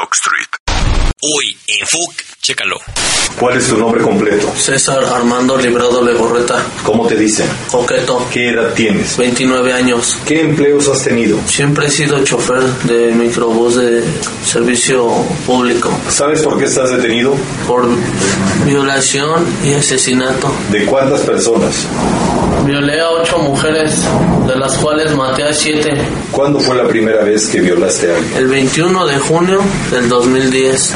Doc Street. Hoy en chécalo. ¿Cuál es tu nombre completo? César Armando Librado Legorreta, ¿Cómo te dicen? coqueto, ¿Qué edad tienes? 29 años. ¿Qué empleos has tenido? Siempre he sido chofer de microbús de servicio público ¿Sabes por qué estás detenido? por violación y asesinato. ¿De cuántas personas? Violé a ocho mujeres, de las cuales maté a siete. ¿Cuándo fue la primera vez que violaste a alguien? El 21 de junio del 2010.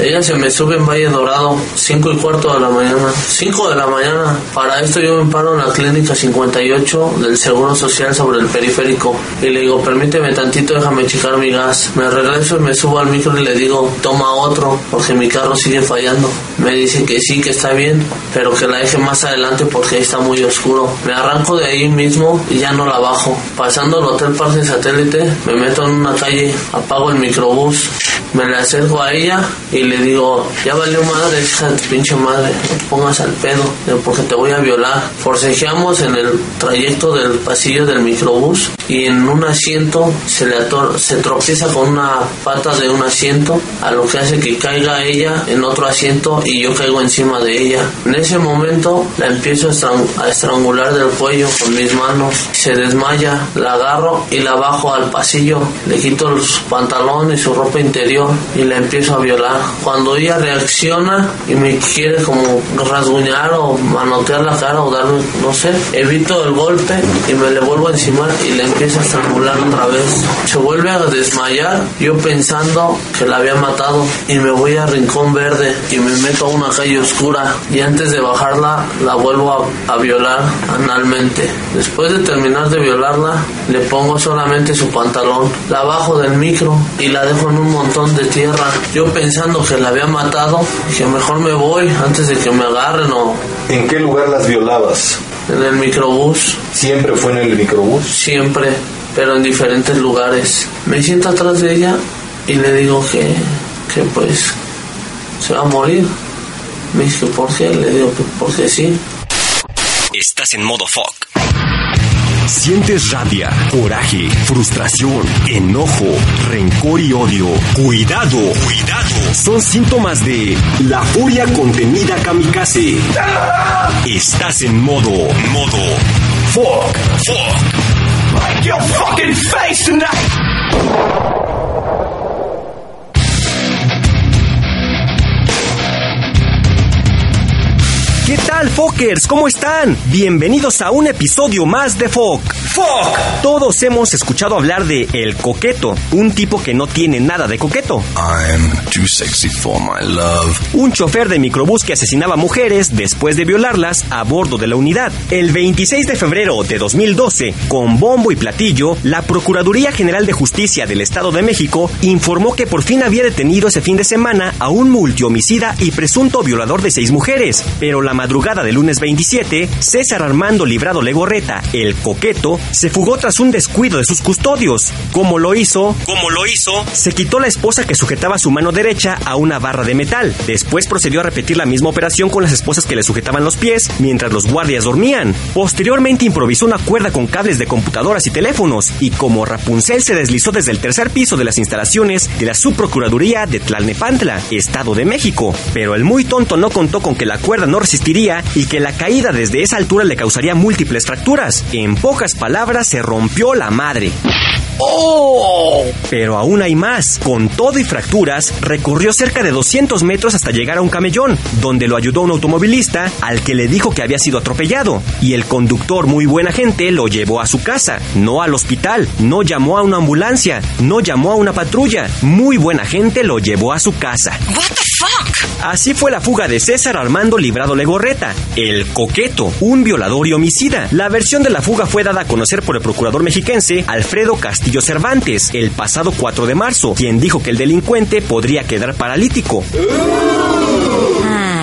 Ella se me sube en Valle Dorado, 5 y cuarto de la mañana. 5 de la mañana. Para esto yo me paro en la clínica 58 del Seguro Social sobre el periférico. Y le digo, permíteme tantito, déjame checar mi gas. Me regreso y me subo al micro y le digo, toma otro, porque mi carro sigue fallando. Me dice que sí, que está bien, pero que la deje más adelante porque ahí está muy oscuro. Me arranco de ahí mismo y ya no la bajo. Pasando el Hotel Parque Satélite, me meto en una calle, apago el microbús, me le acerco a ella y le digo, ya valió madre, hija de tu pinche madre, no te pongas al pedo, digo, porque te voy a violar. Forcejeamos en el trayecto del pasillo del microbús y en un asiento se le ator se tropieza con una pata de un asiento, a lo que hace que caiga ella en otro asiento y yo caigo encima de ella. En ese momento la empiezo a, estran- a estrangular del cuello con mis manos, se desmaya, la agarro y la bajo al pasillo, le quito su pantalón y su ropa interior y la empiezo a violar. Cuando ella reacciona y me quiere como rasguñar o manotear la cara o darme, no sé, evito el golpe y me le vuelvo encima y le empiezo a estrangular otra vez. Se vuelve a desmayar, yo pensando que la había matado y me voy a Rincón Verde y me meto a una calle oscura y antes de bajarla la vuelvo a, a violar analmente. Después de terminar de violarla, le pongo solamente su pantalón, la bajo del micro y la dejo en un montón de tierra. Yo pensando que la había matado, que mejor me voy antes de que me agarren o ¿En qué lugar las violabas? en el microbús, ¿Siempre fue en el microbús? siempre, pero en diferentes lugares. Me siento atrás de ella y le digo que, que pues se va a morir. Me dice, ¿por qué? Le digo, "Pues, porque sí. Estás en modo FOC. Sientes rabia, coraje, frustración, enojo, rencor y odio. Cuidado, cuidado. Son síntomas de la furia contenida kamikaze. Estás en modo, modo. Fuck, fuck. Like your fucking face tonight. ¿Qué tal, Fockers? ¿Cómo están? Bienvenidos a un episodio más de Fock. ¡Fock! Todos hemos escuchado hablar de El Coqueto, un tipo que no tiene nada de coqueto. I'm too sexy for my love. Un chofer de microbús que asesinaba mujeres después de violarlas a bordo de la unidad. El 26 de febrero de 2012, con bombo y platillo, la Procuraduría General de Justicia del Estado de México informó que por fin había detenido ese fin de semana a un multihomicida y presunto violador de seis mujeres. Pero la madrugada del lunes 27, César Armando Librado Legorreta, el coqueto, se fugó tras un descuido de sus custodios. ¿Cómo lo hizo? ¿Cómo lo hizo? Se quitó la esposa que sujetaba su mano derecha a una barra de metal. Después procedió a repetir la misma operación con las esposas que le sujetaban los pies mientras los guardias dormían. Posteriormente improvisó una cuerda con cables de computadoras y teléfonos y como Rapunzel se deslizó desde el tercer piso de las instalaciones de la Subprocuraduría de Tlalnepantla, Estado de México. Pero el muy tonto no contó con que la cuerda no resistiría y que la caída desde esa altura le causaría múltiples fracturas. En pocas palabras, se rompió la madre. ¡Oh! Pero aún hay más. Con todo y fracturas, recorrió cerca de 200 metros hasta llegar a un camellón, donde lo ayudó un automovilista al que le dijo que había sido atropellado. Y el conductor, muy buena gente, lo llevó a su casa, no al hospital, no llamó a una ambulancia, no llamó a una patrulla. Muy buena gente lo llevó a su casa. What the fuck? Así fue la fuga de César Armando Librado Legorreta, el coqueto, un violador y homicida. La versión de la fuga fue dada a conocer por el procurador mexiquense Alfredo Castillo Cervantes el pasado 4 de marzo, quien dijo que el delincuente podría quedar paralítico.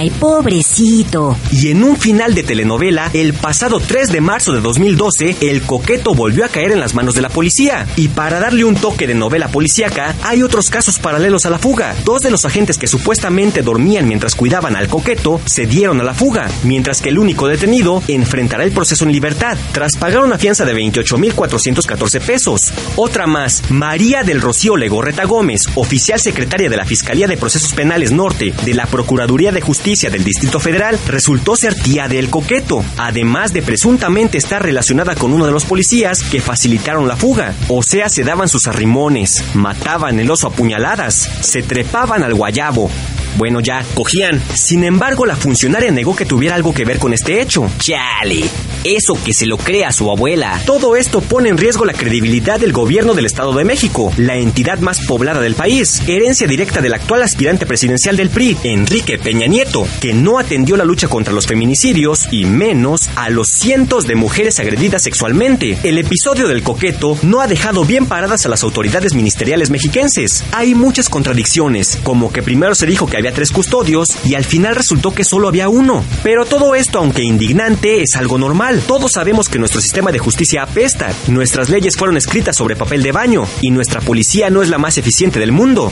Pobrecito. Y en un final de telenovela, el pasado 3 de marzo de 2012, el coqueto volvió a caer en las manos de la policía. Y para darle un toque de novela policíaca, hay otros casos paralelos a la fuga. Dos de los agentes que supuestamente dormían mientras cuidaban al coqueto se dieron a la fuga, mientras que el único detenido enfrentará el proceso en libertad, tras pagar una fianza de 28.414 pesos. Otra más, María del Rocío Legorreta Gómez, oficial secretaria de la Fiscalía de Procesos Penales Norte de la Procuraduría de Justicia del Distrito Federal resultó ser tía del coqueto, además de presuntamente estar relacionada con uno de los policías que facilitaron la fuga. O sea, se daban sus arrimones, mataban el oso a puñaladas, se trepaban al guayabo, bueno, ya, cogían. Sin embargo, la funcionaria negó que tuviera algo que ver con este hecho. Chale, eso que se lo crea su abuela. Todo esto pone en riesgo la credibilidad del gobierno del Estado de México, la entidad más poblada del país, herencia directa del actual aspirante presidencial del PRI, Enrique Peña Nieto, que no atendió la lucha contra los feminicidios y menos a los cientos de mujeres agredidas sexualmente. El episodio del coqueto no ha dejado bien paradas a las autoridades ministeriales mexiquenses. Hay muchas contradicciones, como que primero se dijo que había tres custodios y al final resultó que solo había uno. Pero todo esto, aunque indignante, es algo normal. Todos sabemos que nuestro sistema de justicia apesta, nuestras leyes fueron escritas sobre papel de baño y nuestra policía no es la más eficiente del mundo.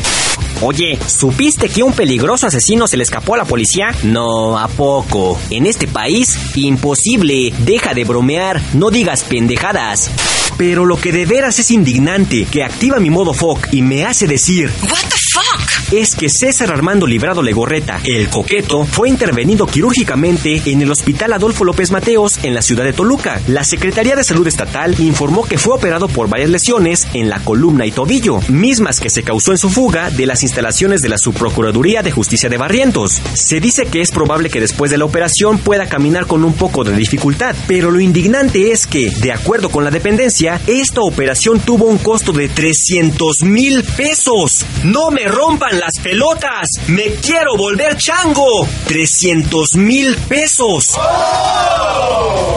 Oye, ¿supiste que un peligroso asesino se le escapó a la policía? No, ¿a poco? En este país, imposible. Deja de bromear, no digas pendejadas. Pero lo que de veras es indignante, que activa mi modo FOC y me hace decir... es que César Armando Librado Legorreta, el coqueto, fue intervenido quirúrgicamente en el Hospital Adolfo López Mateos en la ciudad de Toluca. La Secretaría de Salud Estatal informó que fue operado por varias lesiones en la columna y tobillo, mismas que se causó en su fuga de las instalaciones de la Subprocuraduría de Justicia de Barrientos. Se dice que es probable que después de la operación pueda caminar con un poco de dificultad, pero lo indignante es que, de acuerdo con la dependencia, esta operación tuvo un costo de 300 mil pesos. ¡No me las pelotas! ¡Me quiero volver chango! ¡300 mil pesos!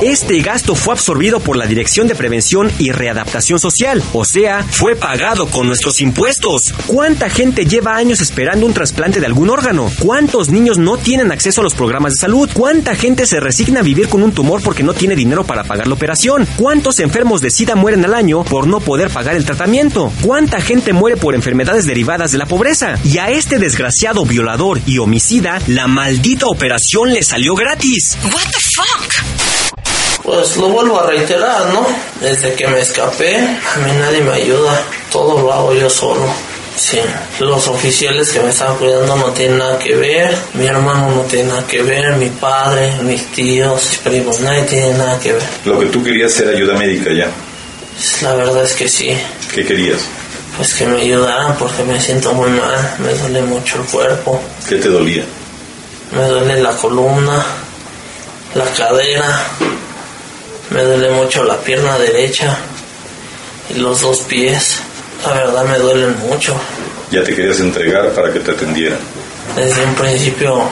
Este gasto fue absorbido por la Dirección de Prevención y Readaptación Social, o sea, fue pagado con nuestros impuestos. ¿Cuánta gente lleva años esperando un trasplante de algún órgano? ¿Cuántos niños no tienen acceso a los programas de salud? ¿Cuánta gente se resigna a vivir con un tumor porque no tiene dinero para pagar la operación? ¿Cuántos enfermos de SIDA mueren al año por no poder pagar el tratamiento? ¿Cuánta gente muere por enfermedades derivadas de la pobreza? Y a este desgraciado violador y homicida, la maldita operación le salió gratis. What the fuck? Pues lo vuelvo a reiterar, ¿no? Desde que me escapé, a mí nadie me ayuda. Todo lo hago yo solo. Sí, los oficiales que me estaban cuidando no tienen nada que ver, mi hermano no tiene nada que ver, mi padre, mis tíos, mis primos, nadie tiene nada que ver. Lo que tú querías era ayuda médica ya. La verdad es que sí, ¿Qué querías? Pues que me ayudaran porque me siento muy mal, me duele mucho el cuerpo, ¿Qué te dolía? me duele la columna, la cadera, me duele mucho la pierna derecha y los dos pies. La verdad me duelen mucho. Ya te querías entregar para que te atendieran. Desde un principio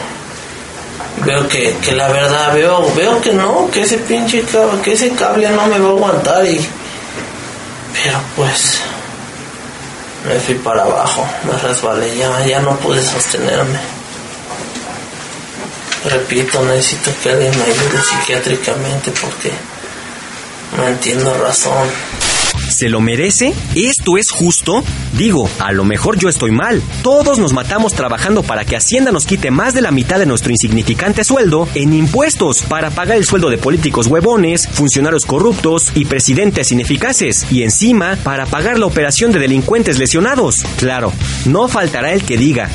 veo que, que la verdad veo veo que no, que ese pinche cable, que ese cable no me va a aguantar y pero pues me fui para abajo, me resbalé, ya, ya no pude sostenerme. Repito, necesito que alguien me ayude psiquiátricamente porque no entiendo razón. ¿Se lo merece? ¿Esto es justo? Digo, a lo mejor yo estoy mal. Todos nos matamos trabajando para que Hacienda nos quite más de la mitad de nuestro insignificante sueldo en impuestos para pagar el sueldo de políticos huevones, funcionarios corruptos y presidentes ineficaces. Y encima, para pagar la operación de delincuentes lesionados. Claro, no faltará el que diga,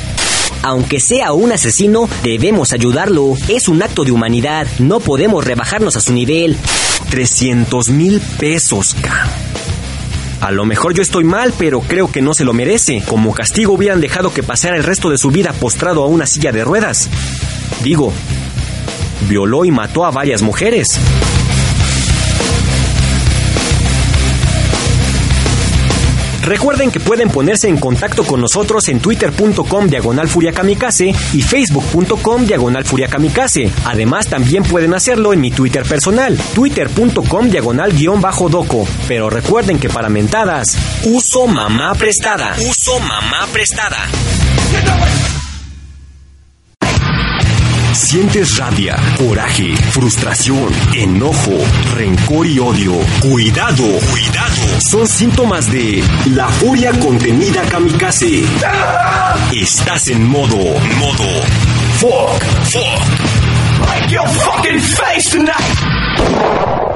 Aunque sea un asesino, debemos ayudarlo. Es un acto de humanidad. No podemos rebajarnos a su nivel. 300 mil pesos, ca. A lo mejor yo estoy mal, pero creo que no se lo merece. Como castigo hubieran dejado que pasara el resto de su vida postrado a una silla de ruedas. Digo, violó y mató a varias mujeres. Recuerden que pueden ponerse en contacto con nosotros en twitter.com diagonal furiakamikaze y facebook.com diagonal furiakamikaze. Además, también pueden hacerlo en mi Twitter personal, twitter.com diagonal guion bajo doco. Pero recuerden que para mentadas, uso mamá prestada. Uso mamá prestada. Sientes rabia, coraje, frustración, enojo, rencor y odio. Cuidado, cuidado. Son síntomas de la furia contenida kamikaze. Estás en modo, modo. Fuck, fuck. Break your fucking face tonight.